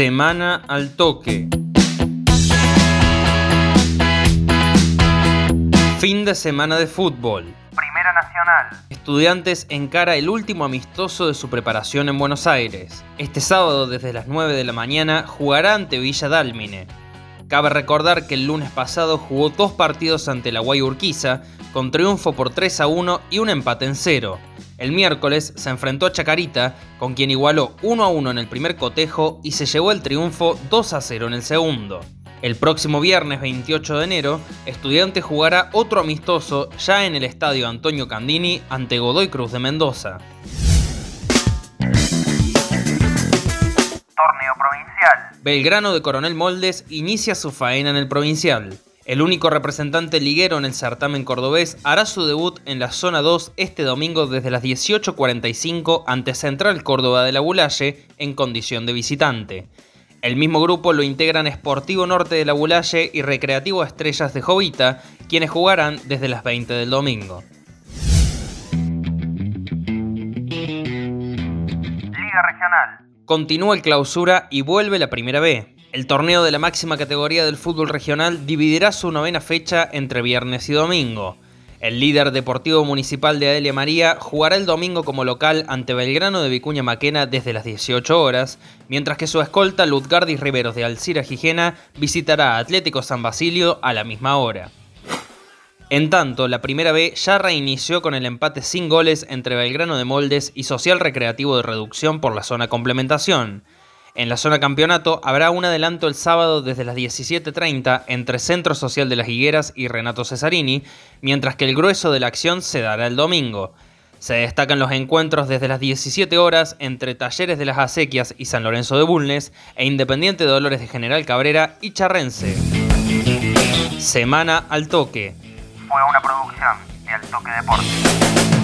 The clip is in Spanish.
Semana al toque. Fin de semana de fútbol. Primera Nacional. Estudiantes encara el último amistoso de su preparación en Buenos Aires. Este sábado desde las 9 de la mañana jugará ante Villa Dálmine. Cabe recordar que el lunes pasado jugó dos partidos ante la Guay Urquiza, con triunfo por 3 a 1 y un empate en cero. El miércoles se enfrentó a Chacarita, con quien igualó 1 a 1 en el primer cotejo y se llevó el triunfo 2 a 0 en el segundo. El próximo viernes 28 de enero, Estudiantes jugará otro amistoso ya en el estadio Antonio Candini ante Godoy Cruz de Mendoza. Torneo Provincial. Belgrano de Coronel Moldes inicia su faena en el Provincial. El único representante liguero en el certamen cordobés hará su debut en la zona 2 este domingo desde las 18.45 ante Central Córdoba de la Bulalle en condición de visitante. El mismo grupo lo integran Sportivo Norte de la Bulalle y Recreativo Estrellas de Jovita, quienes jugarán desde las 20 del domingo. Liga Regional. Continúa el clausura y vuelve la primera B. El torneo de la máxima categoría del fútbol regional dividirá su novena fecha entre viernes y domingo. El líder deportivo municipal de Adelia María jugará el domingo como local ante Belgrano de Vicuña Maquena desde las 18 horas, mientras que su escolta Lutgardis Riveros de Alcira Gijena visitará Atlético San Basilio a la misma hora. En tanto, la primera B ya reinició con el empate sin goles entre Belgrano de Moldes y Social Recreativo de Reducción por la zona complementación. En la zona campeonato habrá un adelanto el sábado desde las 17.30 entre Centro Social de las Higueras y Renato Cesarini, mientras que el grueso de la acción se dará el domingo. Se destacan los encuentros desde las 17 horas entre Talleres de las Acequias y San Lorenzo de Bulnes e Independiente de Dolores de General Cabrera y Charrense. Semana al toque. Fue una producción de Al Toque Deportes.